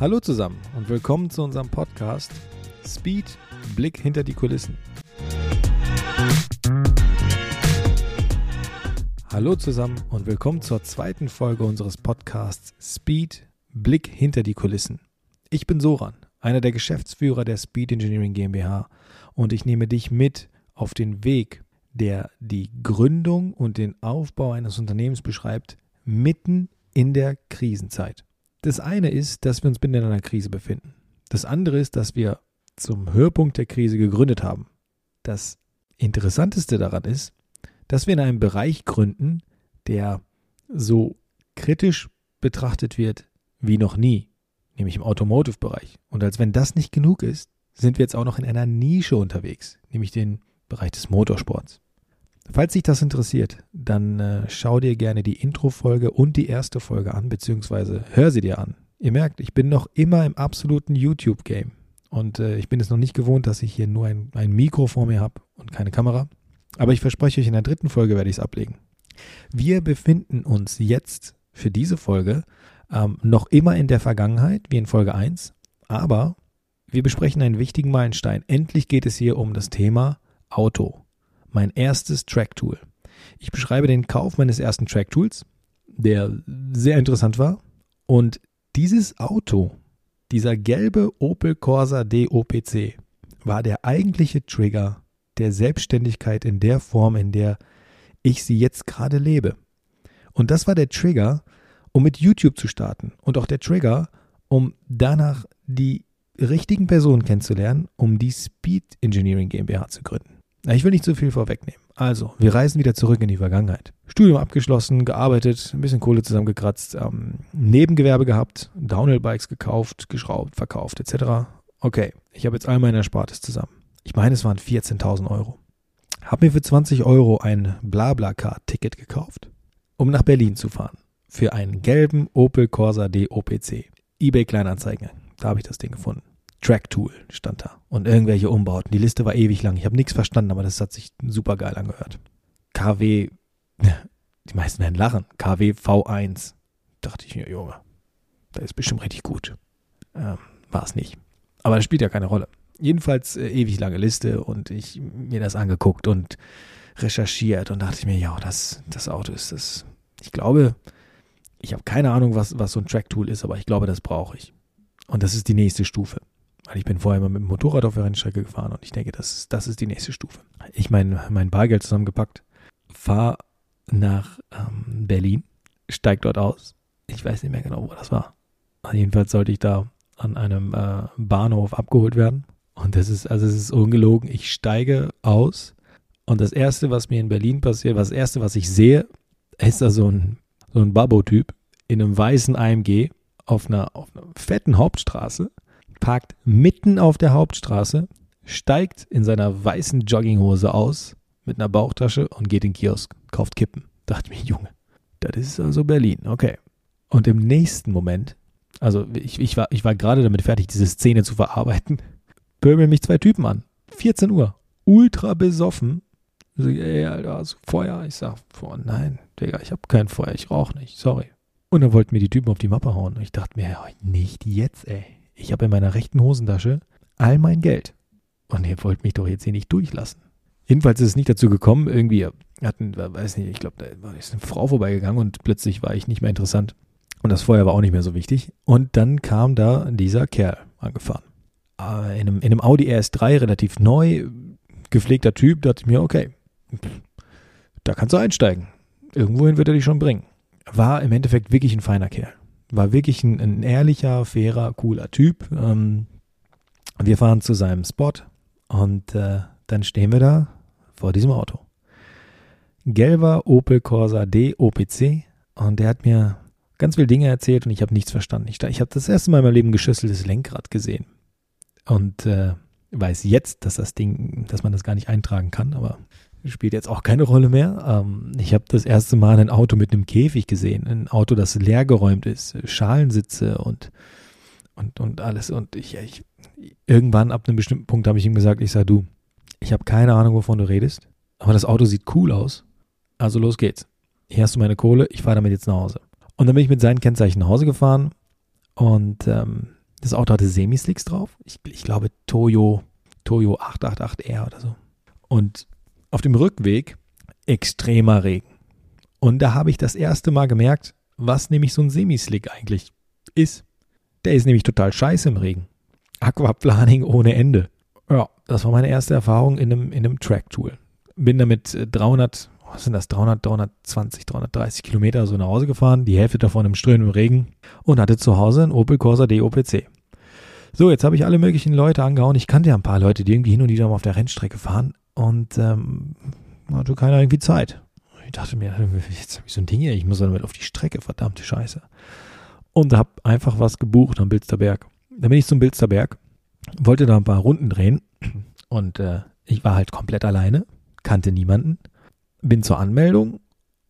Hallo zusammen und willkommen zu unserem Podcast Speed Blick hinter die Kulissen. Hallo zusammen und willkommen zur zweiten Folge unseres Podcasts Speed Blick hinter die Kulissen. Ich bin Soran, einer der Geschäftsführer der Speed Engineering GmbH und ich nehme dich mit auf den Weg, der die Gründung und den Aufbau eines Unternehmens beschreibt, mitten in der Krisenzeit. Das eine ist, dass wir uns in einer Krise befinden. Das andere ist, dass wir zum Höhepunkt der Krise gegründet haben. Das Interessanteste daran ist, dass wir in einem Bereich gründen, der so kritisch betrachtet wird wie noch nie, nämlich im Automotive-Bereich. Und als wenn das nicht genug ist, sind wir jetzt auch noch in einer Nische unterwegs, nämlich den Bereich des Motorsports. Falls dich das interessiert, dann äh, schau dir gerne die Intro-Folge und die erste Folge an, beziehungsweise hör sie dir an. Ihr merkt, ich bin noch immer im absoluten YouTube-Game. Und äh, ich bin es noch nicht gewohnt, dass ich hier nur ein, ein Mikro vor mir habe und keine Kamera. Aber ich verspreche euch, in der dritten Folge werde ich es ablegen. Wir befinden uns jetzt für diese Folge ähm, noch immer in der Vergangenheit, wie in Folge 1. Aber wir besprechen einen wichtigen Meilenstein. Endlich geht es hier um das Thema Auto mein erstes Track-Tool. Ich beschreibe den Kauf meines ersten Track-Tools, der sehr interessant war. Und dieses Auto, dieser gelbe Opel Corsa DOPC, war der eigentliche Trigger der Selbstständigkeit in der Form, in der ich sie jetzt gerade lebe. Und das war der Trigger, um mit YouTube zu starten und auch der Trigger, um danach die richtigen Personen kennenzulernen, um die Speed Engineering GmbH zu gründen. Ich will nicht zu viel vorwegnehmen. Also, wir reisen wieder zurück in die Vergangenheit. Studium abgeschlossen, gearbeitet, ein bisschen Kohle zusammengekratzt, ähm, Nebengewerbe gehabt, Downhill-Bikes gekauft, geschraubt, verkauft, etc. Okay, ich habe jetzt all meine Erspartes zusammen. Ich meine, es waren 14.000 Euro. Habe mir für 20 Euro ein Blablacar-Ticket gekauft, um nach Berlin zu fahren. Für einen gelben Opel Corsa D OPC. eBay Kleinanzeigen. Da habe ich das Ding gefunden. Track-Tool stand da und irgendwelche Umbauten. Die Liste war ewig lang. Ich habe nichts verstanden, aber das hat sich super geil angehört. KW, die meisten werden lachen. KW V1. Dachte ich mir, Junge, das ist bestimmt richtig gut. Ähm, war es nicht. Aber das spielt ja keine Rolle. Jedenfalls äh, ewig lange Liste und ich mir das angeguckt und recherchiert und dachte ich mir, ja, das, das Auto ist das. Ich glaube, ich habe keine Ahnung, was, was so ein Track-Tool ist, aber ich glaube, das brauche ich. Und das ist die nächste Stufe. Weil ich bin vorher immer mit dem Motorrad auf der Rennstrecke gefahren und ich denke, das, das ist die nächste Stufe. Ich mein, mein Bargeld zusammengepackt, fahre nach ähm, Berlin, steig dort aus. Ich weiß nicht mehr genau, wo das war. Jedenfalls sollte ich da an einem äh, Bahnhof abgeholt werden. Und das ist, also es ist ungelogen. Ich steige aus und das erste, was mir in Berlin passiert, was das erste, was ich sehe, ist da so ein, so ein Babbo-Typ in einem weißen AMG auf einer, auf einer fetten Hauptstraße parkt mitten auf der Hauptstraße, steigt in seiner weißen Jogginghose aus mit einer Bauchtasche und geht in den Kiosk, kauft Kippen. Dachte mir, Junge, das ist also Berlin, okay. Und im nächsten Moment, also ich, ich war, ich war gerade damit fertig, diese Szene zu verarbeiten, pöbeln mich zwei Typen an. 14 Uhr, ultra besoffen. So, ey, Alter, hast du Feuer? Ich sag, oh nein, Digga, ich hab kein Feuer, ich rauch nicht, sorry. Und dann wollten mir die Typen auf die Mappe hauen. Und ich dachte mir, nicht jetzt, ey. Ich habe in meiner rechten Hosentasche all mein Geld. Und ihr wollt mich doch jetzt hier nicht durchlassen. Jedenfalls ist es nicht dazu gekommen, irgendwie hatten, weiß nicht, ich glaube, da ist eine Frau vorbeigegangen und plötzlich war ich nicht mehr interessant. Und das Feuer war auch nicht mehr so wichtig. Und dann kam da dieser Kerl angefahren. Äh, in einem, in einem Audi RS3, relativ neu, gepflegter Typ, dachte ich mir, okay, da kannst du einsteigen. Irgendwohin wird er dich schon bringen. War im Endeffekt wirklich ein feiner Kerl war wirklich ein, ein ehrlicher, fairer, cooler Typ. Ähm, wir fahren zu seinem Spot und äh, dann stehen wir da vor diesem Auto. Gelber Opel Corsa D OPC und der hat mir ganz viele Dinge erzählt und ich habe nichts verstanden. Ich, ich habe das erste Mal in meinem Leben geschüsseltes Lenkrad gesehen und äh, weiß jetzt, dass das Ding, dass man das gar nicht eintragen kann, aber spielt jetzt auch keine Rolle mehr. Ähm, ich habe das erste Mal ein Auto mit einem Käfig gesehen, ein Auto, das leergeräumt ist, Schalensitze und und und alles. Und ich, ich irgendwann ab einem bestimmten Punkt habe ich ihm gesagt, ich sage du, ich habe keine Ahnung, wovon du redest, aber das Auto sieht cool aus. Also los geht's. Hier hast du meine Kohle, ich fahre damit jetzt nach Hause. Und dann bin ich mit seinen Kennzeichen nach Hause gefahren und ähm, Das Auto hatte Semislicks drauf. Ich, ich glaube Toyo, Toyo 888R oder so. Und auf dem Rückweg extremer Regen. Und da habe ich das erste Mal gemerkt, was nämlich so ein Semislick eigentlich ist. Der ist nämlich total scheiße im Regen. Aquaplaning ohne Ende. Ja, das war meine erste Erfahrung in einem, in einem Track-Tool. Bin damit 300, was sind das, 300, 320, 330 Kilometer so nach Hause gefahren, die Hälfte davon im strömenden Regen und hatte zu Hause einen Opel Corsa DOPC. So, jetzt habe ich alle möglichen Leute angehauen. Ich kannte ja ein paar Leute, die irgendwie hin und wieder mal auf der Rennstrecke fahren und ähm, hatte keiner irgendwie Zeit. Ich dachte mir, jetzt habe ich so ein Ding hier, ich muss damit auf die Strecke, verdammte Scheiße. Und habe einfach was gebucht am Bilsterberg. Dann bin ich zum Bilsterberg, wollte da ein paar Runden drehen und äh, ich war halt komplett alleine, kannte niemanden, bin zur Anmeldung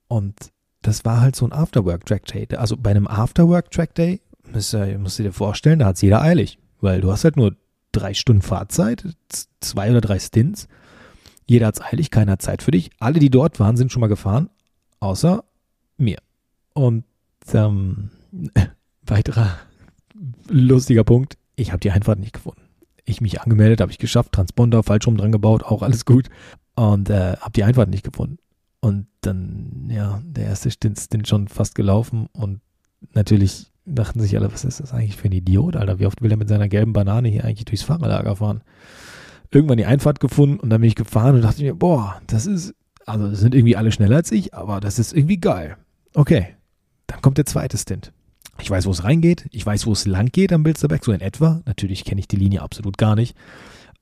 und das war halt so ein Afterwork-Track Day. Also bei einem Afterwork-Track Day, musst, äh, musst du dir vorstellen, da hat es jeder eilig, weil du hast halt nur drei Stunden Fahrzeit, zwei oder drei Stints jeder hat's eilig, keiner hat Zeit für dich. Alle, die dort waren, sind schon mal gefahren, außer mir. Und ähm, weiterer lustiger Punkt, ich habe die Einfahrt nicht gefunden. Ich mich angemeldet, habe ich geschafft, Transponder falsch rum dran gebaut, auch alles gut. Und äh, habe die Einfahrt nicht gefunden. Und dann, ja, der erste Stint, Stint schon fast gelaufen und natürlich dachten sich alle, was ist das eigentlich für ein Idiot, Alter? Wie oft will er mit seiner gelben Banane hier eigentlich durchs Fahrerlager fahren? Irgendwann die Einfahrt gefunden und dann bin ich gefahren und dachte mir, boah, das ist, also das sind irgendwie alle schneller als ich, aber das ist irgendwie geil. Okay, dann kommt der zweite Stint. Ich weiß, wo es reingeht, ich weiß, wo es lang geht am Bilsterberg, so in etwa. Natürlich kenne ich die Linie absolut gar nicht.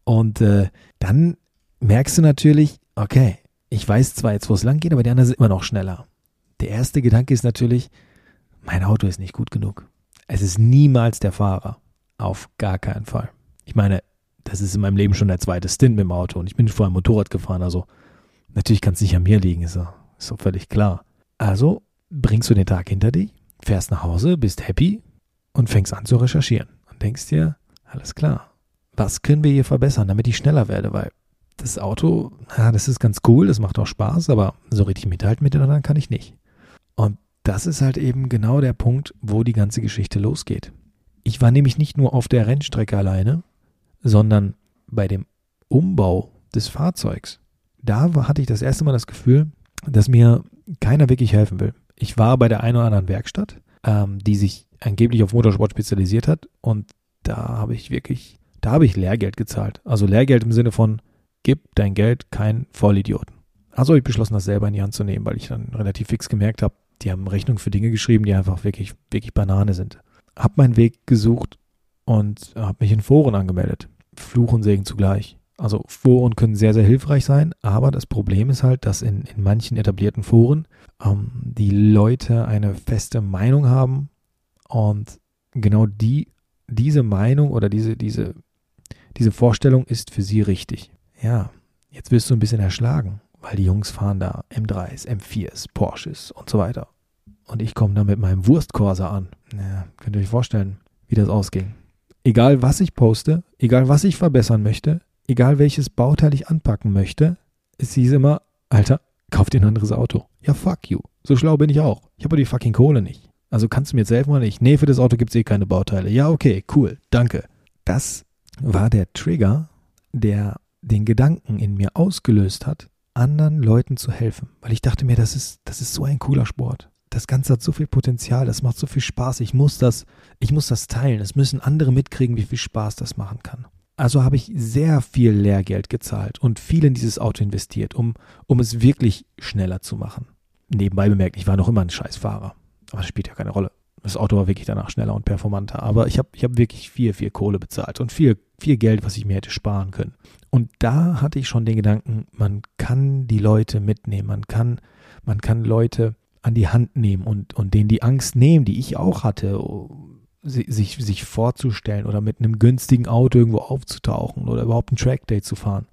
Und äh, dann merkst du natürlich, okay, ich weiß zwar jetzt, wo es lang geht, aber die anderen sind immer noch schneller. Der erste Gedanke ist natürlich, mein Auto ist nicht gut genug. Es ist niemals der Fahrer. Auf gar keinen Fall. Ich meine, das ist in meinem Leben schon der zweite Stint mit dem Auto und ich bin vorher Motorrad gefahren, also natürlich kann es nicht an mir liegen, ist doch, ist doch völlig klar. Also bringst du den Tag hinter dich, fährst nach Hause, bist happy und fängst an zu recherchieren und denkst dir, alles klar, was können wir hier verbessern, damit ich schneller werde, weil das Auto, ja, das ist ganz cool, das macht auch Spaß, aber so richtig mithalten mit den anderen kann ich nicht. Und das ist halt eben genau der Punkt, wo die ganze Geschichte losgeht. Ich war nämlich nicht nur auf der Rennstrecke alleine, sondern bei dem Umbau des Fahrzeugs, da hatte ich das erste Mal das Gefühl, dass mir keiner wirklich helfen will. Ich war bei der einen oder anderen Werkstatt, ähm, die sich angeblich auf Motorsport spezialisiert hat und da habe ich wirklich, da habe ich Lehrgeld gezahlt. Also Lehrgeld im Sinne von, gib dein Geld kein Vollidioten. Also habe ich beschlossen, das selber in die Hand zu nehmen, weil ich dann relativ fix gemerkt habe, die haben Rechnungen für Dinge geschrieben, die einfach wirklich, wirklich Banane sind. Hab meinen Weg gesucht und habe mich in Foren angemeldet. Fluch und Segen zugleich. Also Foren können sehr, sehr hilfreich sein, aber das Problem ist halt, dass in, in manchen etablierten Foren ähm, die Leute eine feste Meinung haben und genau die, diese Meinung oder diese, diese, diese Vorstellung ist für sie richtig. Ja, jetzt wirst du ein bisschen erschlagen, weil die Jungs fahren da M3s, M4s, Porsches und so weiter. Und ich komme da mit meinem Wurstkorser an. Ja, könnt ihr euch vorstellen, wie das ausging egal was ich poste, egal was ich verbessern möchte, egal welches Bauteil ich anpacken möchte, es hieß immer, Alter, kauf dir ein anderes Auto. Ja, fuck you. So schlau bin ich auch. Ich habe die fucking Kohle nicht. Also kannst du mir jetzt helfen oder nicht? Nee, für das Auto gibt es eh keine Bauteile. Ja, okay, cool, danke. Das war der Trigger, der den Gedanken in mir ausgelöst hat, anderen Leuten zu helfen. Weil ich dachte mir, das ist, das ist so ein cooler Sport das Ganze hat so viel Potenzial, das macht so viel Spaß. Ich muss das, ich muss das teilen. Es müssen andere mitkriegen, wie viel Spaß das machen kann. Also habe ich sehr viel Lehrgeld gezahlt und viel in dieses Auto investiert, um, um es wirklich schneller zu machen. Nebenbei bemerkt, ich war noch immer ein Scheißfahrer. Aber das spielt ja keine Rolle. Das Auto war wirklich danach schneller und performanter. Aber ich habe ich hab wirklich viel, viel Kohle bezahlt und viel, viel Geld, was ich mir hätte sparen können. Und da hatte ich schon den Gedanken, man kann die Leute mitnehmen. Man kann, man kann Leute an die Hand nehmen und, und denen die Angst nehmen, die ich auch hatte, sich, sich vorzustellen oder mit einem günstigen Auto irgendwo aufzutauchen oder überhaupt ein Trackday zu fahren.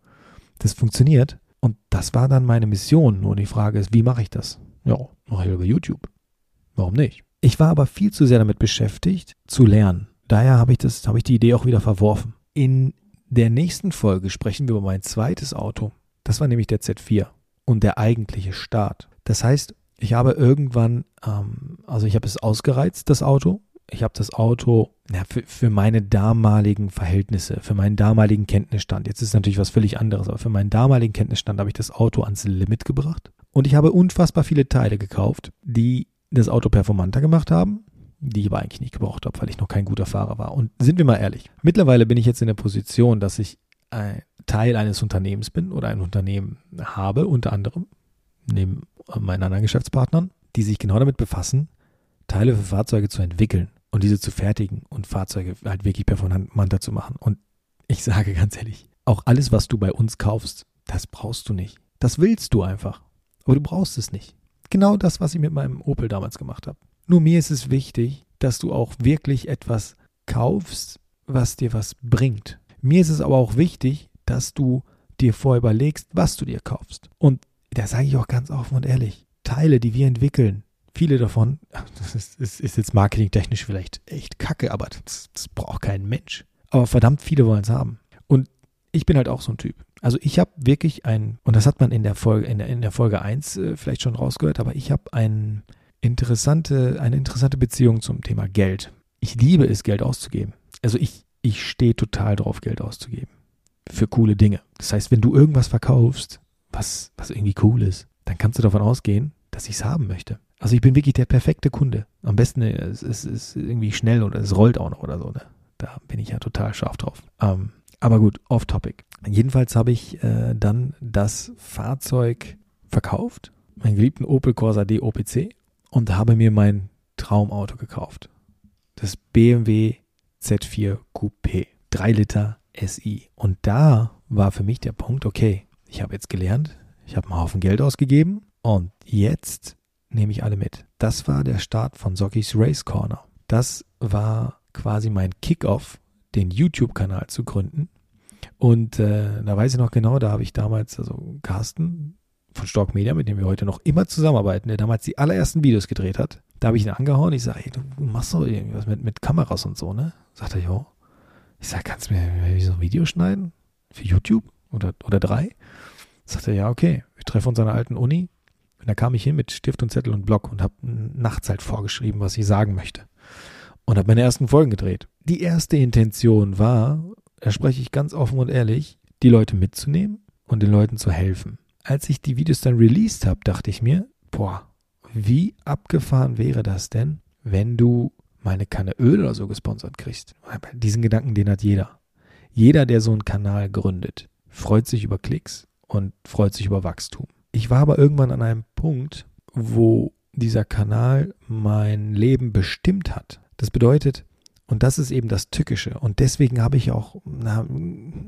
Das funktioniert und das war dann meine Mission. Nur die Frage ist, wie mache ich das? Ja, mache ich über YouTube. Warum nicht? Ich war aber viel zu sehr damit beschäftigt, zu lernen. Daher habe ich das, habe ich die Idee auch wieder verworfen. In der nächsten Folge sprechen wir über mein zweites Auto. Das war nämlich der Z4 und der eigentliche Start. Das heißt, ich habe irgendwann, ähm, also ich habe es ausgereizt, das Auto, ich habe das Auto ja, für, für meine damaligen Verhältnisse, für meinen damaligen Kenntnisstand, jetzt ist natürlich was völlig anderes, aber für meinen damaligen Kenntnisstand habe ich das Auto ans Limit gebracht. Und ich habe unfassbar viele Teile gekauft, die das Auto performanter gemacht haben, die ich aber eigentlich nicht gebraucht habe, weil ich noch kein guter Fahrer war. Und sind wir mal ehrlich, mittlerweile bin ich jetzt in der Position, dass ich ein Teil eines Unternehmens bin oder ein Unternehmen habe, unter anderem, neben meinen anderen Geschäftspartnern, die sich genau damit befassen, Teile für Fahrzeuge zu entwickeln und diese zu fertigen und Fahrzeuge halt wirklich performanter zu machen. Und ich sage ganz ehrlich, auch alles, was du bei uns kaufst, das brauchst du nicht. Das willst du einfach. Aber du brauchst es nicht. Genau das, was ich mit meinem Opel damals gemacht habe. Nur mir ist es wichtig, dass du auch wirklich etwas kaufst, was dir was bringt. Mir ist es aber auch wichtig, dass du dir vorher überlegst, was du dir kaufst. Und da sage ich auch ganz offen und ehrlich, Teile, die wir entwickeln, Viele davon, das ist, ist, ist jetzt marketingtechnisch vielleicht echt kacke, aber das, das braucht kein Mensch. Aber verdammt viele wollen es haben. Und ich bin halt auch so ein Typ. Also ich habe wirklich ein, und das hat man in der Folge, in der, in der Folge 1 äh, vielleicht schon rausgehört, aber ich habe ein interessante, eine interessante Beziehung zum Thema Geld. Ich liebe es, Geld auszugeben. Also ich, ich stehe total drauf, Geld auszugeben. Für coole Dinge. Das heißt, wenn du irgendwas verkaufst, was, was irgendwie cool ist, dann kannst du davon ausgehen, dass ich es haben möchte. Also ich bin wirklich der perfekte Kunde. Am besten äh, es ist es irgendwie schnell oder es rollt auch noch oder so. Ne? Da bin ich ja total scharf drauf. Ähm, aber gut, off topic. Jedenfalls habe ich äh, dann das Fahrzeug verkauft, meinen geliebten Opel Corsa D OPC und habe mir mein Traumauto gekauft. Das BMW Z4 Coupé. 3 Liter SI. Und da war für mich der Punkt, okay, ich habe jetzt gelernt, ich habe einen Haufen Geld ausgegeben und jetzt nehme ich alle mit. Das war der Start von Sockys Race Corner. Das war quasi mein Kickoff, den YouTube-Kanal zu gründen. Und äh, da weiß ich noch genau, da habe ich damals, also Carsten von Stork Media, mit dem wir heute noch immer zusammenarbeiten, der damals die allerersten Videos gedreht hat, da habe ich ihn angehauen. Ich sage, hey, du machst doch irgendwas mit, mit Kameras und so, ne? Sagt er, jo. Ich sage, kannst du mir so ein Video schneiden? Für YouTube? Oder, oder drei? Sagt er, ja, okay. Wir treffen uns an der alten Uni, und da kam ich hin mit Stift und Zettel und Block und habe nachts halt vorgeschrieben, was ich sagen möchte. Und habe meine ersten Folgen gedreht. Die erste Intention war, da spreche ich ganz offen und ehrlich, die Leute mitzunehmen und den Leuten zu helfen. Als ich die Videos dann released habe, dachte ich mir, boah, wie abgefahren wäre das denn, wenn du meine Kanne Öl oder so gesponsert kriegst? Diesen Gedanken, den hat jeder. Jeder, der so einen Kanal gründet, freut sich über Klicks und freut sich über Wachstum. Ich war aber irgendwann an einem Punkt, wo dieser Kanal mein Leben bestimmt hat. Das bedeutet, und das ist eben das Tückische. Und deswegen habe ich auch, na,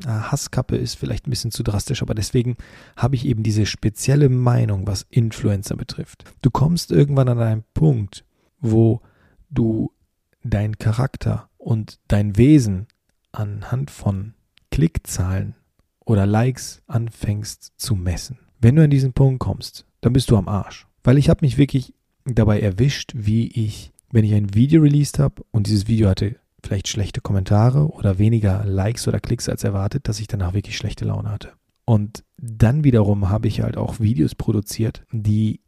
Hasskappe ist vielleicht ein bisschen zu drastisch, aber deswegen habe ich eben diese spezielle Meinung, was Influencer betrifft. Du kommst irgendwann an einen Punkt, wo du deinen Charakter und dein Wesen anhand von Klickzahlen oder Likes anfängst zu messen. Wenn du an diesen Punkt kommst, dann bist du am Arsch. Weil ich habe mich wirklich dabei erwischt, wie ich, wenn ich ein Video released habe und dieses Video hatte vielleicht schlechte Kommentare oder weniger Likes oder Klicks als erwartet, dass ich danach wirklich schlechte Laune hatte. Und dann wiederum habe ich halt auch Videos produziert, die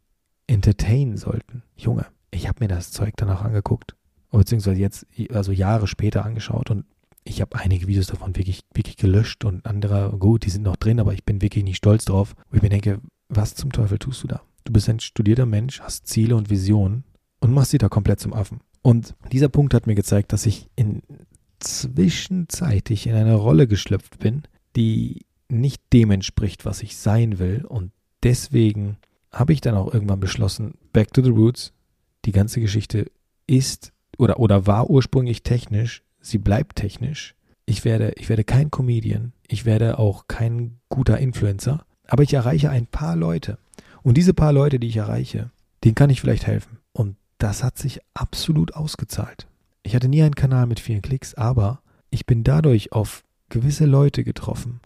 entertainen sollten. Junge, ich habe mir das Zeug danach angeguckt, beziehungsweise jetzt, also Jahre später angeschaut und ich habe einige Videos davon wirklich, wirklich gelöscht und andere, gut, die sind noch drin, aber ich bin wirklich nicht stolz drauf. Wo ich mir denke, was zum Teufel tust du da? Du bist ein studierter Mensch, hast Ziele und Visionen und machst sie da komplett zum Affen. Und dieser Punkt hat mir gezeigt, dass ich in zwischenzeitig in eine Rolle geschlüpft bin, die nicht dem entspricht, was ich sein will. Und deswegen habe ich dann auch irgendwann beschlossen, back to the roots. Die ganze Geschichte ist oder, oder war ursprünglich technisch sie bleibt technisch. Ich werde, ich werde kein Comedian, ich werde auch kein guter Influencer, aber ich erreiche ein paar Leute. Und diese paar Leute, die ich erreiche, denen kann ich vielleicht helfen. Und das hat sich absolut ausgezahlt. Ich hatte nie einen Kanal mit vielen Klicks, aber ich bin dadurch auf gewisse Leute getroffen,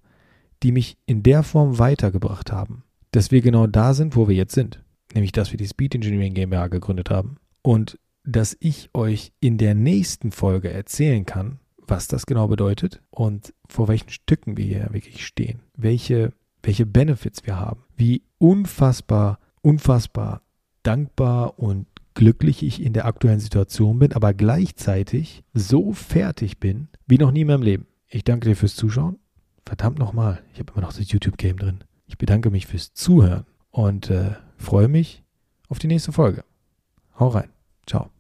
die mich in der Form weitergebracht haben, dass wir genau da sind, wo wir jetzt sind. Nämlich, dass wir die Speed Engineering GmbH gegründet haben. Und dass ich euch in der nächsten Folge erzählen kann, was das genau bedeutet und vor welchen Stücken wir hier wirklich stehen, welche, welche Benefits wir haben, wie unfassbar, unfassbar dankbar und glücklich ich in der aktuellen Situation bin, aber gleichzeitig so fertig bin wie noch nie in meinem Leben. Ich danke dir fürs Zuschauen. Verdammt nochmal, ich habe immer noch das YouTube-Game drin. Ich bedanke mich fürs Zuhören und äh, freue mich auf die nächste Folge. Hau rein. Ciao.